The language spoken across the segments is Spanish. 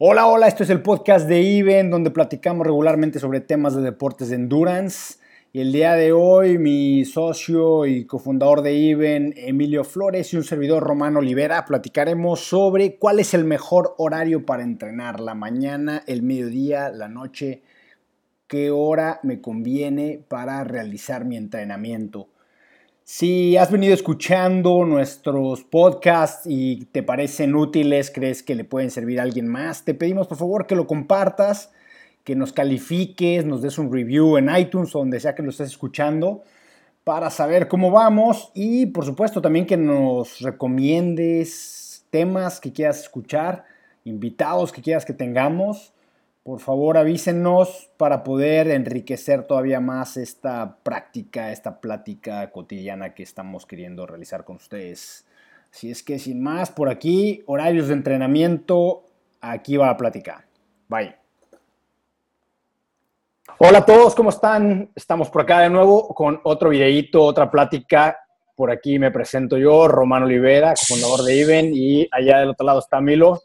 Hola, hola, esto es el podcast de Iben, donde platicamos regularmente sobre temas de deportes de endurance. Y el día de hoy, mi socio y cofundador de Iben, Emilio Flores, y un servidor Romano Olivera, platicaremos sobre cuál es el mejor horario para entrenar, la mañana, el mediodía, la noche, qué hora me conviene para realizar mi entrenamiento. Si has venido escuchando nuestros podcasts y te parecen útiles, crees que le pueden servir a alguien más, te pedimos por favor que lo compartas, que nos califiques, nos des un review en iTunes o donde sea que lo estés escuchando para saber cómo vamos. Y por supuesto también que nos recomiendes temas que quieras escuchar, invitados que quieras que tengamos por favor avísenos para poder enriquecer todavía más esta práctica, esta plática cotidiana que estamos queriendo realizar con ustedes. Así es que sin más, por aquí, horarios de entrenamiento, aquí va la plática. Bye. Hola a todos, ¿cómo están? Estamos por acá de nuevo con otro videíto, otra plática. Por aquí me presento yo, Romano Olivera, fundador de IBEN, y allá del otro lado está Milo.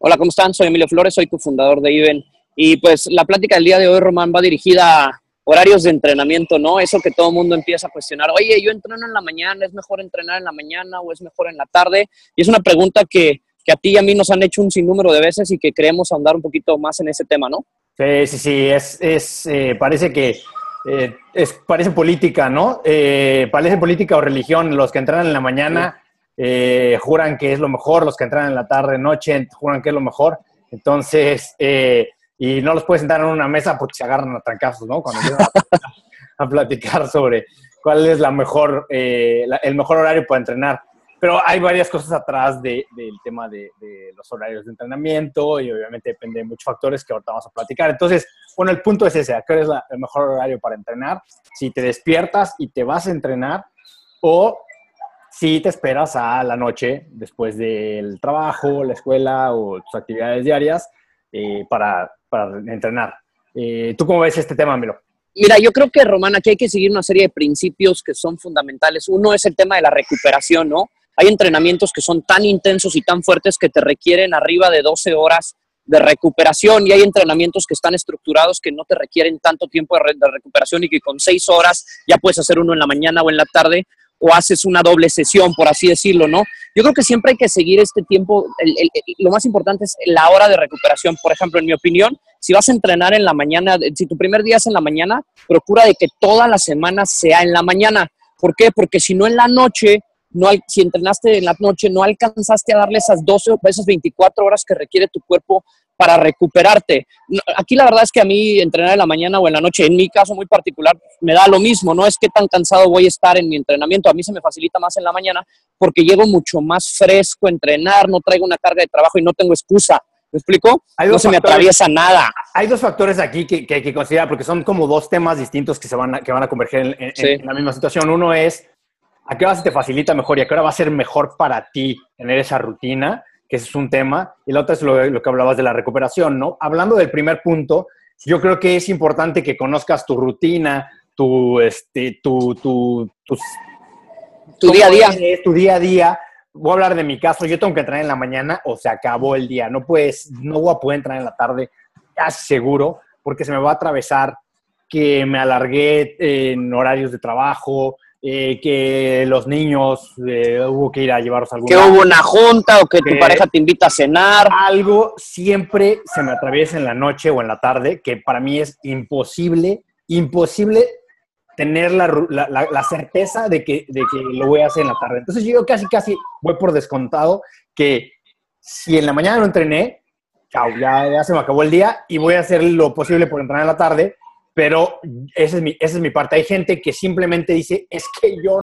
Hola, ¿cómo están? Soy Emilio Flores, soy cofundador de IBEN y pues la plática del día de hoy, Román, va dirigida a horarios de entrenamiento, ¿no? Eso que todo el mundo empieza a cuestionar. Oye, yo entreno en la mañana, ¿es mejor entrenar en la mañana o es mejor en la tarde? Y es una pregunta que, que a ti y a mí nos han hecho un sinnúmero de veces y que queremos ahondar un poquito más en ese tema, ¿no? Sí, sí, sí, es, es eh, parece que eh, es, parece política, ¿no? Eh, parece política o religión. Los que entrenan en la mañana juran que es lo mejor, los que entrenan en la tarde, noche, juran que es lo mejor. Entonces, y no los puedes sentar en una mesa porque se agarran a trancazos, ¿no? Cuando empiezan a, platicar sobre cuál es la mejor, eh, el mejor horario para entrenar. Pero hay varias cosas atrás del tema de, los horarios de entrenamiento y obviamente depende de muchos factores que ahorita vamos a platicar. Entonces, bueno, el punto es ese, ¿cuál es el mejor horario para entrenar? Si te despiertas y te vas a entrenar o si te esperas a la noche después del trabajo, la escuela o tus actividades diarias eh, para, para entrenar. Eh, ¿Tú cómo ves este tema, Milo? Mira, yo creo que, Román, aquí hay que seguir una serie de principios que son fundamentales. Uno es el tema de la recuperación, ¿no? Hay entrenamientos que son tan intensos y tan fuertes que te requieren arriba de 12 horas de recuperación y hay entrenamientos que están estructurados que no te requieren tanto tiempo de, de recuperación y que con 6 horas ya puedes hacer uno en la mañana o en la tarde o haces una doble sesión, por así decirlo, ¿no? Yo creo que siempre hay que seguir este tiempo, lo más importante es la hora de recuperación. Por ejemplo, en mi opinión, si vas a entrenar en la mañana, si tu primer día es en la mañana, procura de que toda la semana sea en la mañana. ¿Por qué? Porque si no en la noche, no, si entrenaste en la noche, no alcanzaste a darle esas 12 o esas 24 horas que requiere tu cuerpo para recuperarte. Aquí la verdad es que a mí entrenar en la mañana o en la noche, en mi caso muy particular, me da lo mismo, no es que tan cansado voy a estar en mi entrenamiento, a mí se me facilita más en la mañana porque llego mucho más fresco a entrenar, no traigo una carga de trabajo y no tengo excusa. ¿Me explico? no se me atraviesa nada. Hay dos factores aquí que, hay que considerar porque son como dos temas distintos que, se van a, que van a converger en, la misma situación. Uno es a qué hora se te facilita mejor y a qué hora va a ser mejor para ti tener esa rutina que ese es un tema, y la otra es lo, que hablabas de la recuperación, ¿no? Hablando del primer punto, yo creo que es importante que conozcas tu rutina, tu, este, tu, tu, tu día a día. tu día a día. Voy a hablar de mi caso, yo tengo que entrenar en la mañana o se acabó el día, no puedes, no voy a poder entrenar en la tarde, casi seguro, porque se me va a atravesar que me alargué en horarios de trabajo, eh, que los niños eh, hubo que ir a llevarlos a algún Que hubo una junta o que, tu pareja te invita a cenar. Algo siempre se me atraviesa en la noche o en la tarde, que para mí es imposible, imposible tener la, certeza de que, de que lo voy a hacer en la tarde. Entonces yo casi, casi voy por descontado que si en la mañana no entrené, chao, ya, ya se me acabó el día y voy a hacer lo posible por entrenar en la tarde pero esa es, mi, esa es mi parte. Hay gente que simplemente dice, es que yo